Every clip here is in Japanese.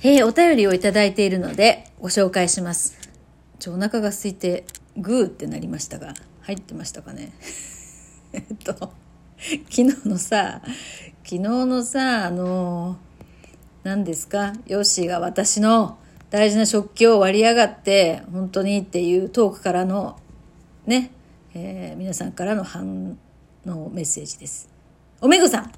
えー、お便りをいただいているのでご紹介します。ちょ、お腹が空いてグーってなりましたが、入ってましたかね？えっと、昨日のさ、昨日のさ、あの何ですか、ヨッシーが私の大事な食器を割り上がって、本当にっていうトークからの、ね、えー、皆さんからの反応メッセージです。おめぐさん、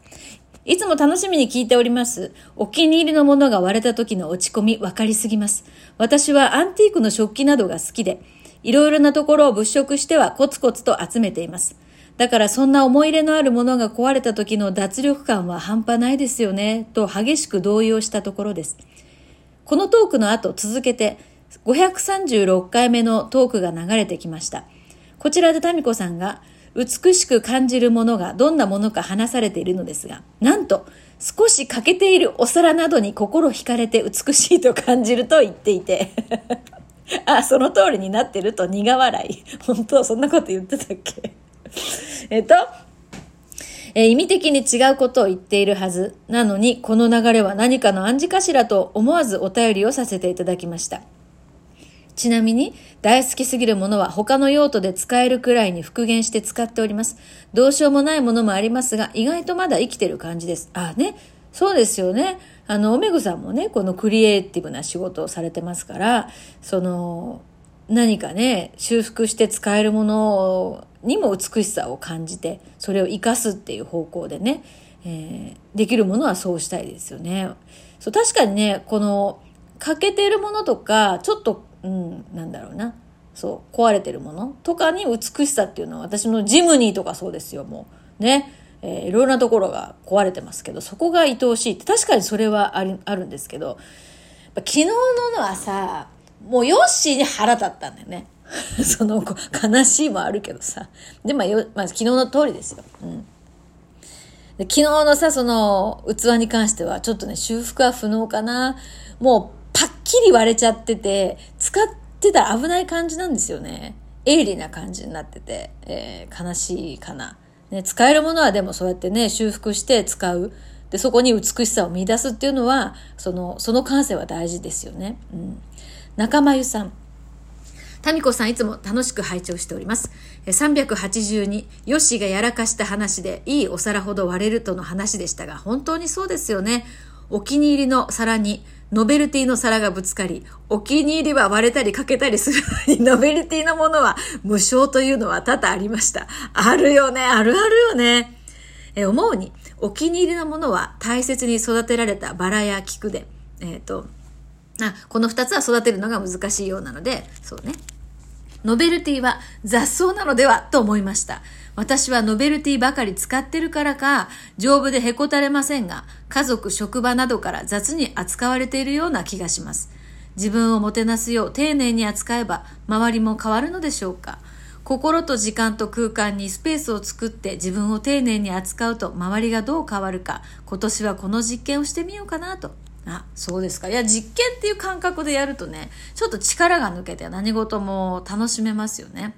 いつも楽しみに聞いております。お気に入りのものが割れた時の落ち込み分かりすぎます。私はアンティークの食器などが好きで、いろいろなところを物色してはコツコツと集めています。だからそんな思い入れのあるものが壊れた時の脱力感は半端ないですよね、と激しく動揺したところです。このトークの後続けて536回目のトークが流れてきました。こちらで民子さんが美しく感じるものがどんなものか話されているのですが、なんと、少し欠けているお皿などに心惹かれて美しいと感じると言っていて あ、その通りになってると苦笑い。本当そんなこと言ってたっけ？えっと、えー、意味的に違うことを言っているはず。なのに、この流れは何かの暗示かしらと思わずお便りをさせていただきました。ちなみに、大好きすぎるものは他の用途で使えるくらいに復元して使っております。どうしようもないものもありますが、意外とまだ生きてる感じです。ああ、ね。そうですよね。あの、おめぐさんもね、このクリエイティブな仕事をされてますから、その、何かね、修復して使えるものにも美しさを感じて、それを活かすっていう方向でね、えー、できるものはそうしたいですよね。そう、確かにね、この、欠けてるものとか、ちょっとうん、なんだろうな。そう、壊れてるものとかに美しさっていうのは、私のジムニーとかそうですよ、もう。ね。えー、いろんなところが壊れてますけど、そこが愛おしいって、確かにそれはありあるんですけど、昨日ののはさ、もうヨッシーに腹立ったんだよね。その悲しいもあるけどさ。で、まあ、よまあ、昨日の通りですよ。うん。で昨日のさ、その器に関しては、ちょっとね、修復は不能かな。もう、パッキリ割れちゃってて、使ってたら危ない感じなんですよね。鋭利な感じになってて、えー、悲しいかな。ね、使えるものはでもそうやってね、修復して使う。で、そこに美しさを見出すっていうのは、その、その感性は大事ですよね。うん。仲間由さん。タミコさんいつも楽しく拝聴しております。382、ヨッシーがやらかした話で、いいお皿ほど割れるとの話でしたが、本当にそうですよね。お気に入りの皿に、ノベルティの皿がぶつかり、お気に入りは割れたり欠けたりするのに、ノベルティのものは無償というのは多々ありました。あるよね、あるあるよね。え思うに、お気に入りのものは大切に育てられたバラや菊で、えっ、ー、と、あ、この二つは育てるのが難しいようなので、そうね。ノベルティは雑草なのではと思いました。私はノベルティばかり使ってるからか、丈夫でへこたれませんが、家族、職場などから雑に扱われているような気がします。自分をもてなすよう丁寧に扱えば、周りも変わるのでしょうか。心と時間と空間にスペースを作って自分を丁寧に扱うと周りがどう変わるか、今年はこの実験をしてみようかなと。あ、そうですか。いや、実験っていう感覚でやるとね、ちょっと力が抜けて何事も楽しめますよね。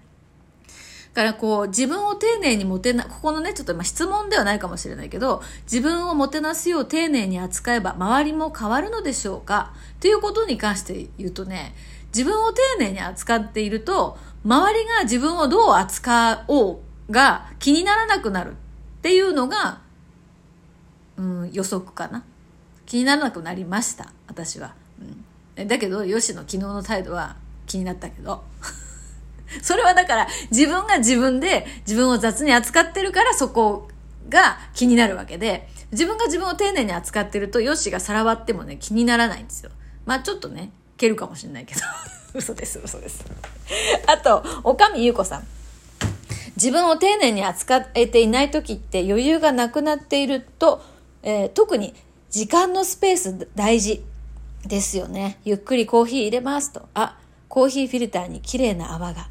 からこう、自分を丁寧にもてな、ここのね、ちょっとま質問ではないかもしれないけど、自分をもてなすよう丁寧に扱えば周りも変わるのでしょうか？ということに関して言うとね、自分を丁寧に扱っていると、周りが自分をどう扱おうが気にならなくなるっていうのが、うん、予測かな。気にならなくなりました、私は。うん、だけど、ヨシの昨日の態度は気になったけど。それはだから自分が自分で自分を雑に扱ってるからそこが気になるわけで、自分が自分を丁寧に扱ってると、ヨッシーがさらわってもね、気にならないんですよ。まあちょっとね、蹴るかもしれないけど。嘘です、嘘です。あと、おかみゆうこさん。自分を丁寧に扱えていない時って余裕がなくなっていると、えー、特に時間のスペース大事ですよね。ゆっくりコーヒー入れますと。あ、コーヒーフィルターに綺麗な泡が。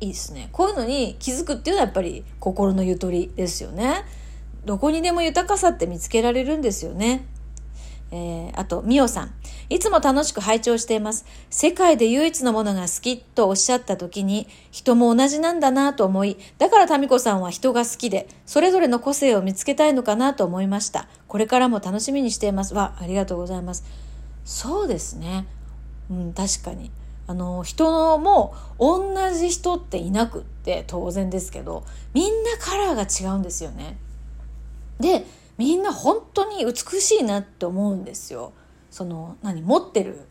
いいですね。こういうのに気づくっていうのはやっぱり心のゆとりですよね。どこにでも豊かさって見つけられるんですよね。えー、あと、みおさん。いつも楽しく拝聴しています。世界で唯一のものが好きとおっしゃった時に、人も同じなんだなと思い、だから民子さんは人が好きで、それぞれの個性を見つけたいのかなと思いました。これからも楽しみにしています。わ、ありがとうございます。そうですねうん確かにあの人も同じ人っていなくって当然ですけどみんなカラーが違うんですよね。でみんな本当に美しいなって思うんですよ。その何持ってる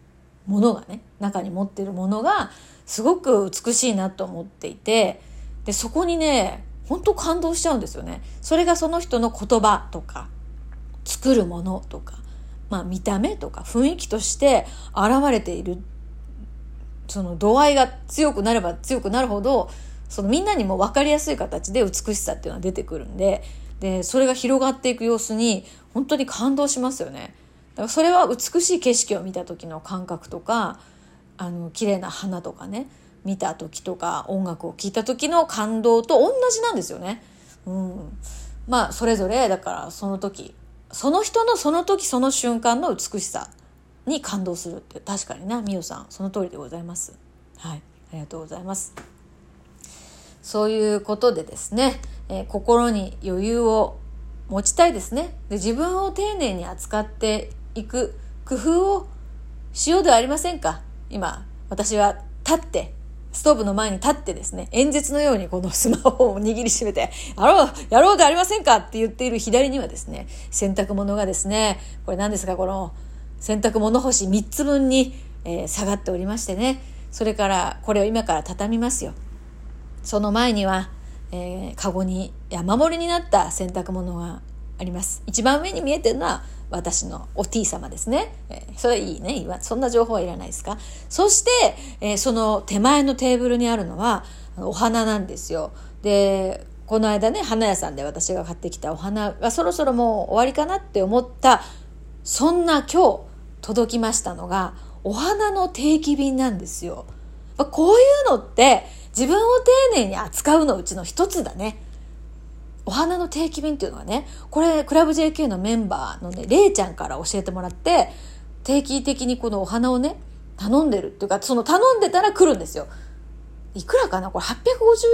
ものがね中に持ってるものがすごく美しいなと思っていてでそこにね本当感動しちゃうんですよね。それがその人の言葉とか作るものとか、まあ、見た目とか雰囲気として現れているその度合いが強くなれば強くなるほどそのみんなにも分かりやすい形で美しさっていうのは出てくるんででそれが広がっていく様子に本当に感動しますよね。だからそれは美しい景色を見た時の感覚とかあの綺麗な花とかね見た時とか音楽を聴いた時の感動と同じなんですよね。うん、まあそれぞれだからその時その人のその時その瞬間の美しさに感動するって確かになみおさんその通りでございます。はいありがとうございます。そういうことでですね、えー、心に余裕を持ちたいですねで自分を丁寧に扱っていく工夫をしようではありませんか今私は立ってストーブの前に立ってですね、演説のようにこのスマホを握りしめて、やろう、やろうでありませんかって言っている左にはですね、洗濯物がですね、これ何ですか、この洗濯物干し3つ分に、えー、下がっておりましてね、それからこれを今から畳みますよ。その前には、えー、カゴに山盛りになった洗濯物があります。一番上に見えてるのは私のお T 様ですね。えー、それいいね。そんな情報はいらないですか。そして、えー、その手前のテーブルにあるのはお花なんですよ。で、この間ね、花屋さんで私が買ってきたお花がそろそろもう終わりかなって思った、そんな今日届きましたのが、お花の定期便なんですよ。こういうのって自分を丁寧に扱うのうちの一つだね。お花の定期便っていうのはね、これ、クラブ JK のメンバーのね、れいちゃんから教えてもらって、定期的にこのお花をね、頼んでるっていうか、その頼んでたら来るんですよ。いくらかな？これ850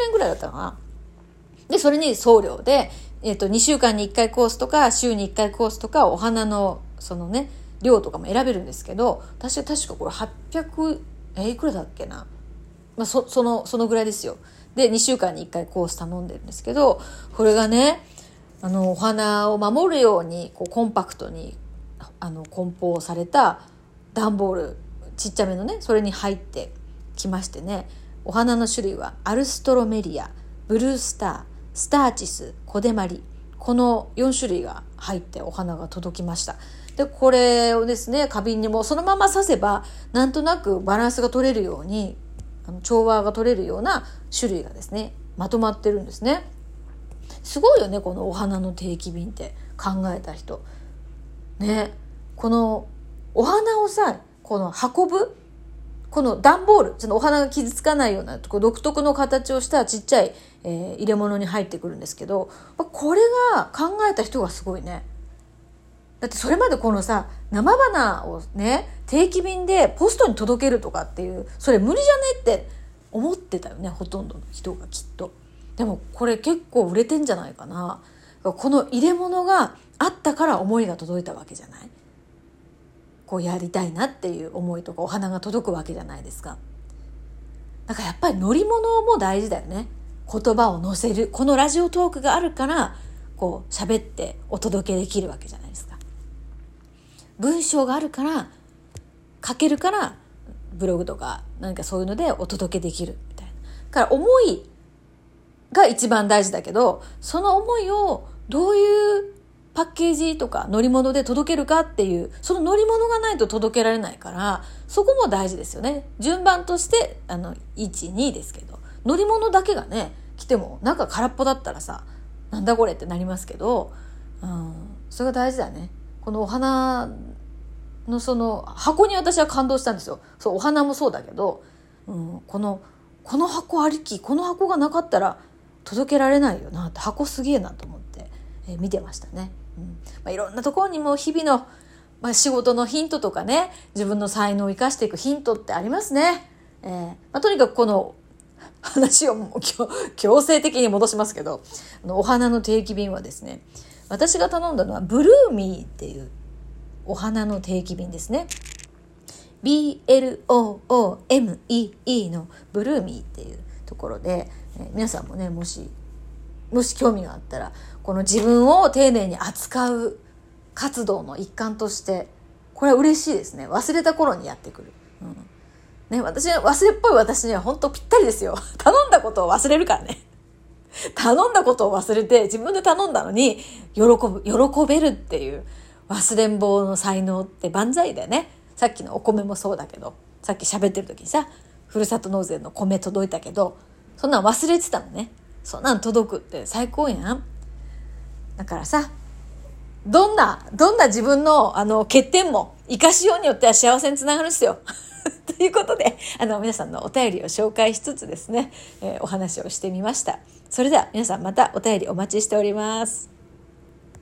円ぐらいだったかなで、それに送料で、えっ、ー、と、2週間に1回コースとか、週に1回コースとか、お花の、そのね、量とかも選べるんですけど、私は確かこれ800、え、いくらだっけな？まあ、そ、その、そのぐらいですよ。で、2週間に1回コース頼んでるんですけど、これがね、あの、お花を守るように、こう、コンパクトに、あの、梱包された段ボール、ちっちゃめのね、それに入ってきましてね、お花の種類は、アルストロメリア、ブルースター、スターチス、コデマリ、この4種類が入ってお花が届きました。で、これをですね、花瓶にもそのまま刺せば、なんとなくバランスが取れるようにあの調和が取れるような種類がですねまとまってるんですね。すごいよねこのお花の定期便って考えた人。ね。このお花をさこの運ぶこの段ボールそのお花が傷つかないような独特の形をしたちっちゃい、えー、入れ物に入ってくるんですけどこれが考えた人がすごいね。だってそれまでこのさ生花をね定期便でポストに届けるとかっていうそれ無理じゃねって思ってたよねほとんどの人がきっと。でもこれ結構売れてんじゃないかな。この入れ物があったから思いが届いたわけじゃないこうやりたいなっていう思いとかお花が届くわけじゃないですか。だからやっぱり乗り物も大事だよね。言葉を乗せる。このラジオトークがあるから、こう喋ってお届けできるわけじゃないですか。文章があるから書けるからブログとか何かそういうのでお届けできるみたいな。から思いが一番大事だけどその思いをどういうパッケージとか乗り物で届けるかっていうその乗り物がないと届けられないからそこも大事ですよね順番としてあの12ですけど乗り物だけがね来ても中空っぽだったらさなんだこれってなりますけど、うん、それが大事だねこのお花のその箱に私は感動したんですよ。そうお花もそうだけど、うん、このこの箱ありきこの箱がなかったら届けられないよなって箱すげえなと思って、えー、見てましたね。うんまあ、いろんなところにも日々の、まあ、仕事のヒントとかね自分の才能を生かしていくヒントってありますね。えーまあ、とにかくこの話を 強制的に戻しますけどお花の定期便はですね私が頼んだのはブルーミーっていうお花の定期便ですね。BLOOMEE のブルーミーっていうところで、え、皆さんもねもしもし興味があったらこの自分を丁寧に扱う活動の一環としてこれは嬉しいですね忘れた頃にやってくる。うんね、私忘れっぽい私には本当ぴったりですよ。頼んだことを忘れるからね。頼んだことを忘れて自分で頼んだのに喜ぶ、喜べるっていう忘れん坊の才能って万歳だよね。さっきのお米もそうだけど、さっき喋ってる時にさ、ふるさと納税の米届いたけど、そんなん忘れてたのね。そんなん届くって最高やん。だからさ、どんな、どんな自分のあの欠点も生かしようによっては幸せにつながるんですよ。ということで、あの、皆さんのお便りを紹介しつつですね、えー、お話をしてみました。それでは皆さんまたお便りお待ちしております。